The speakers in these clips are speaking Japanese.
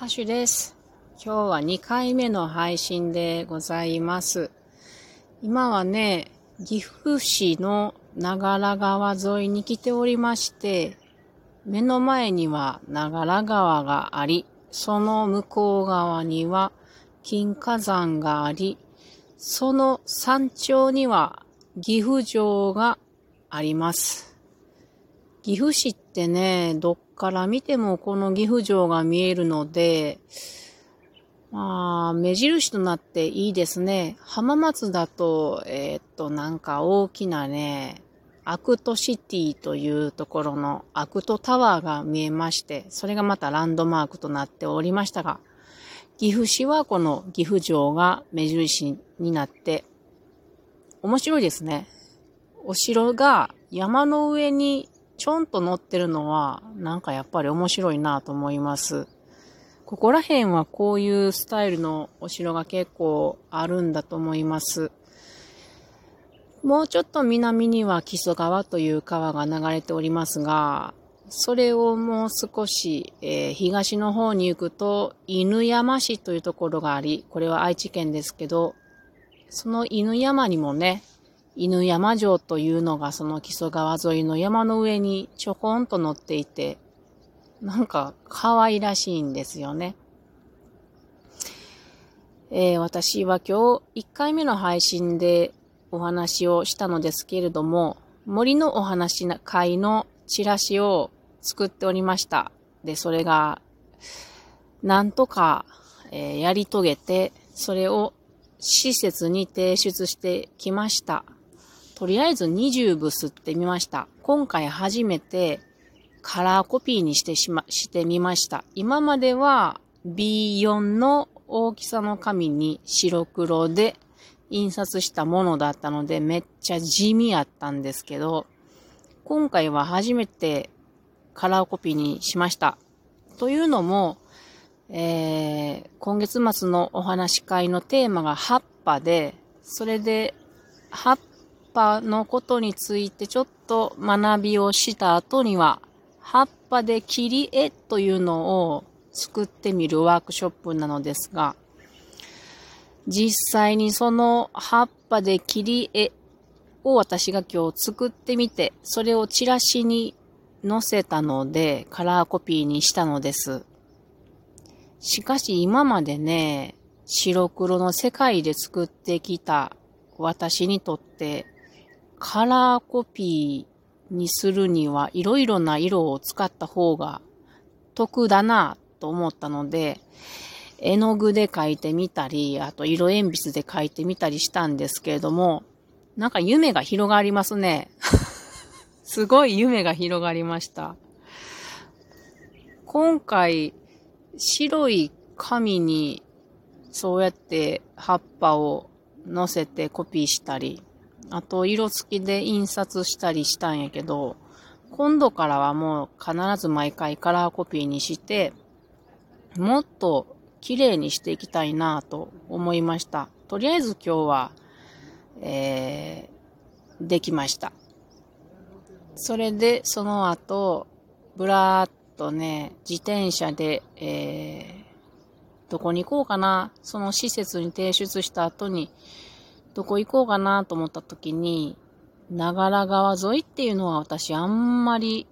ハッシュです。今日は2回目の配信でございます。今はね、岐阜市の長良川沿いに来ておりまして、目の前には長良川があり、その向こう側には金華山があり、その山頂には岐阜城があります。岐阜市ってね、どっから見てもこの岐阜城が見えるので、まあ、目印となっていいですね。浜松だと、えー、っと、なんか大きなね、アクトシティというところのアクトタワーが見えまして、それがまたランドマークとなっておりましたが、岐阜市はこの岐阜城が目印になって、面白いですね。お城が山の上にちょんと乗ってるのは、なんかやっぱり面白いなと思います。ここら辺はこういうスタイルのお城が結構あるんだと思います。もうちょっと南には木曽川という川が流れておりますが、それをもう少し、えー、東の方に行くと犬山市というところがあり、これは愛知県ですけど、その犬山にもね、犬山城というのがその木曽川沿いの山の上にちょこんと乗っていて、なんか可愛らしいんですよね。えー、私は今日1回目の配信でお話をしたのですけれども、森のお話会のチラシを作っておりました。で、それが、なんとか、えー、やり遂げて、それを施設に提出してきました。とりあえず20部吸ってみました。今回初めてカラーコピーにしてしま、してみました。今までは B4 の大きさの紙に白黒で印刷したものだったのでめっちゃ地味やったんですけど、今回は初めてカラーコピーにしました。というのも、えー、今月末のお話会のテーマが葉っぱで、それで葉っぱのことについてちょっと学びをした後には、葉っぱで切り絵というのを作ってみるワークショップなのですが、実際にその葉っぱで切り絵を私が今日作ってみて、それをチラシに載せたので、カラーコピーにしたのです。しかし今までね、白黒の世界で作ってきた私にとってカラーコピーにするにはいろいろな色を使った方が得だなと思ったので、絵の具で描いてみたり、あと色鉛筆で描いてみたりしたんですけれども、なんか夢が広がりますね。すごい夢が広がりました。今回、白い紙にそうやって葉っぱを乗せてコピーしたり、あと、色付きで印刷したりしたんやけど、今度からはもう必ず毎回カラーコピーにして、もっと綺麗にしていきたいなと思いました。とりあえず今日は、えー、できました。それで、その後、ぶらーっとね、自転車で、えー、どこに行こうかな、その施設に提出した後に、どこ行こうかなと思った時に、長良川沿いっていうのは私あんまり、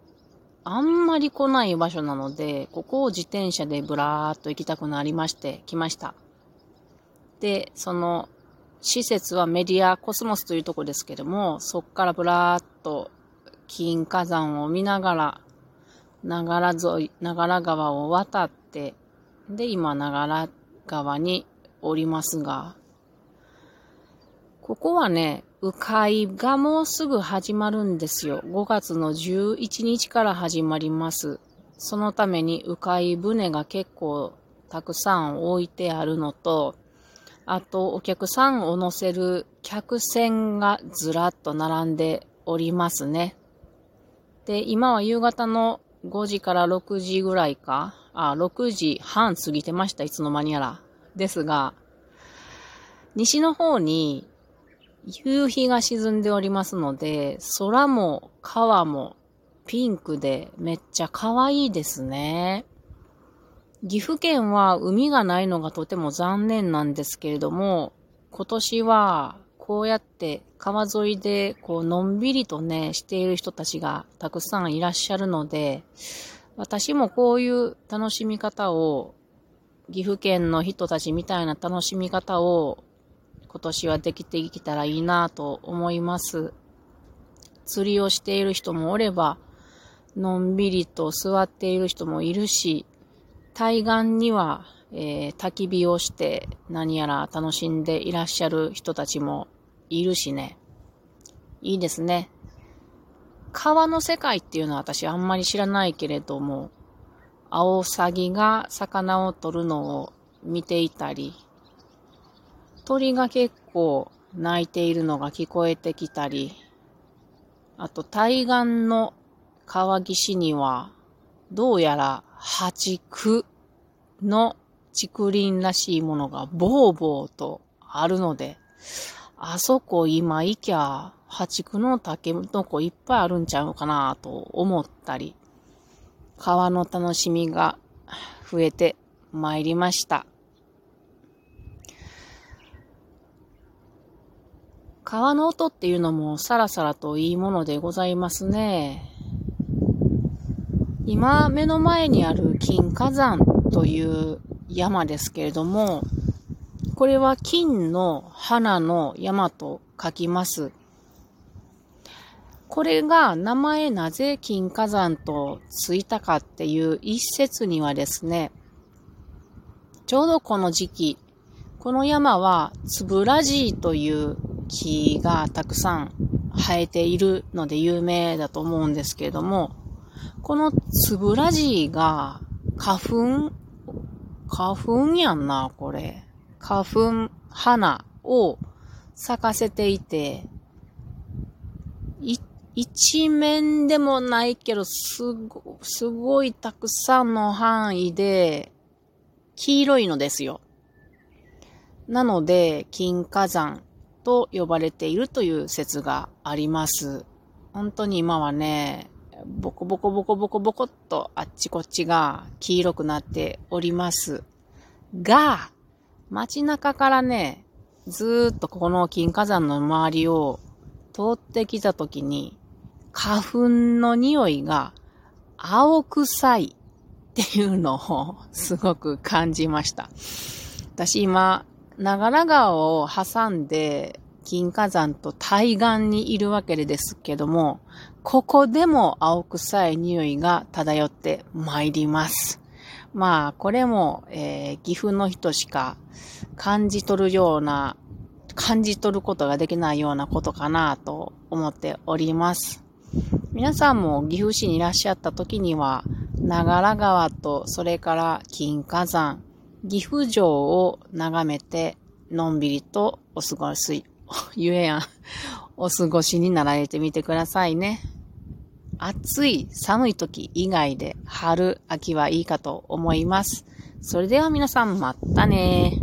あんまり来ない場所なので、ここを自転車でブラーっと行きたくなりまして、来ました。で、その、施設はメディアコスモスというとこですけども、そっからブラーっと金華山を見ながら、長良沿い、長良川を渡って、で、今長良川におりますが、ここはね、鵜飼がもうすぐ始まるんですよ。5月の11日から始まります。そのために鵜飼船が結構たくさん置いてあるのと、あとお客さんを乗せる客船がずらっと並んでおりますね。で、今は夕方の5時から6時ぐらいか、あ、6時半過ぎてました、いつの間にやら。ですが、西の方に夕日が沈んでおりますので、空も川もピンクでめっちゃ可愛いですね。岐阜県は海がないのがとても残念なんですけれども、今年はこうやって川沿いでこうのんびりとね、している人たちがたくさんいらっしゃるので、私もこういう楽しみ方を、岐阜県の人たちみたいな楽しみ方を今年はできていけたらいいなと思います。釣りをしている人もおれば、のんびりと座っている人もいるし、対岸には、えー、焚き火をして何やら楽しんでいらっしゃる人たちもいるしね。いいですね。川の世界っていうのは私あんまり知らないけれども、アオサギが魚を取るのを見ていたり、鳥が結構鳴いているのが聞こえてきたり、あと対岸の川岸には、どうやら八区の竹林らしいものがボーボーとあるので、あそこ今行きゃ、八区の竹の子いっぱいあるんちゃうかなと思ったり、川の楽しみが増えてまいりました。川の音っていうのもさらさらといいものでございますね。今目の前にある金火山という山ですけれども、これは金の花の山と書きます。これが名前なぜ金火山とついたかっていう一説にはですね、ちょうどこの時期、この山はつぶらじいという木がたくさん生えているので有名だと思うんですけれども、このつぶらじが花粉、花粉やんな、これ。花粉、花を咲かせていて、い一面でもないけど、すご、すごいたくさんの範囲で、黄色いのですよ。なので、金火山と呼ばれているという説があります。本当に今はね、ボコボコボコボコボコっとあっちこっちが黄色くなっております。が、街中からね、ずーっとこの金火山の周りを通ってきた時に、花粉の匂いが青臭いっていうのをすごく感じました。私今、長良川を挟んで、金火山と対岸にいるわけですけども、ここでも青臭い匂いが漂って参ります。まあ、これも、えー、岐阜の人しか感じ取るような、感じ取ることができないようなことかなと思っております。皆さんも岐阜市にいらっしゃった時には、長良川と、それから金火山、岐阜城を眺めて、のんびりとお過ごし、ゆえやん、お過ごしになられてみてくださいね。暑い、寒い時以外で春、秋はいいかと思います。それでは皆さんまたね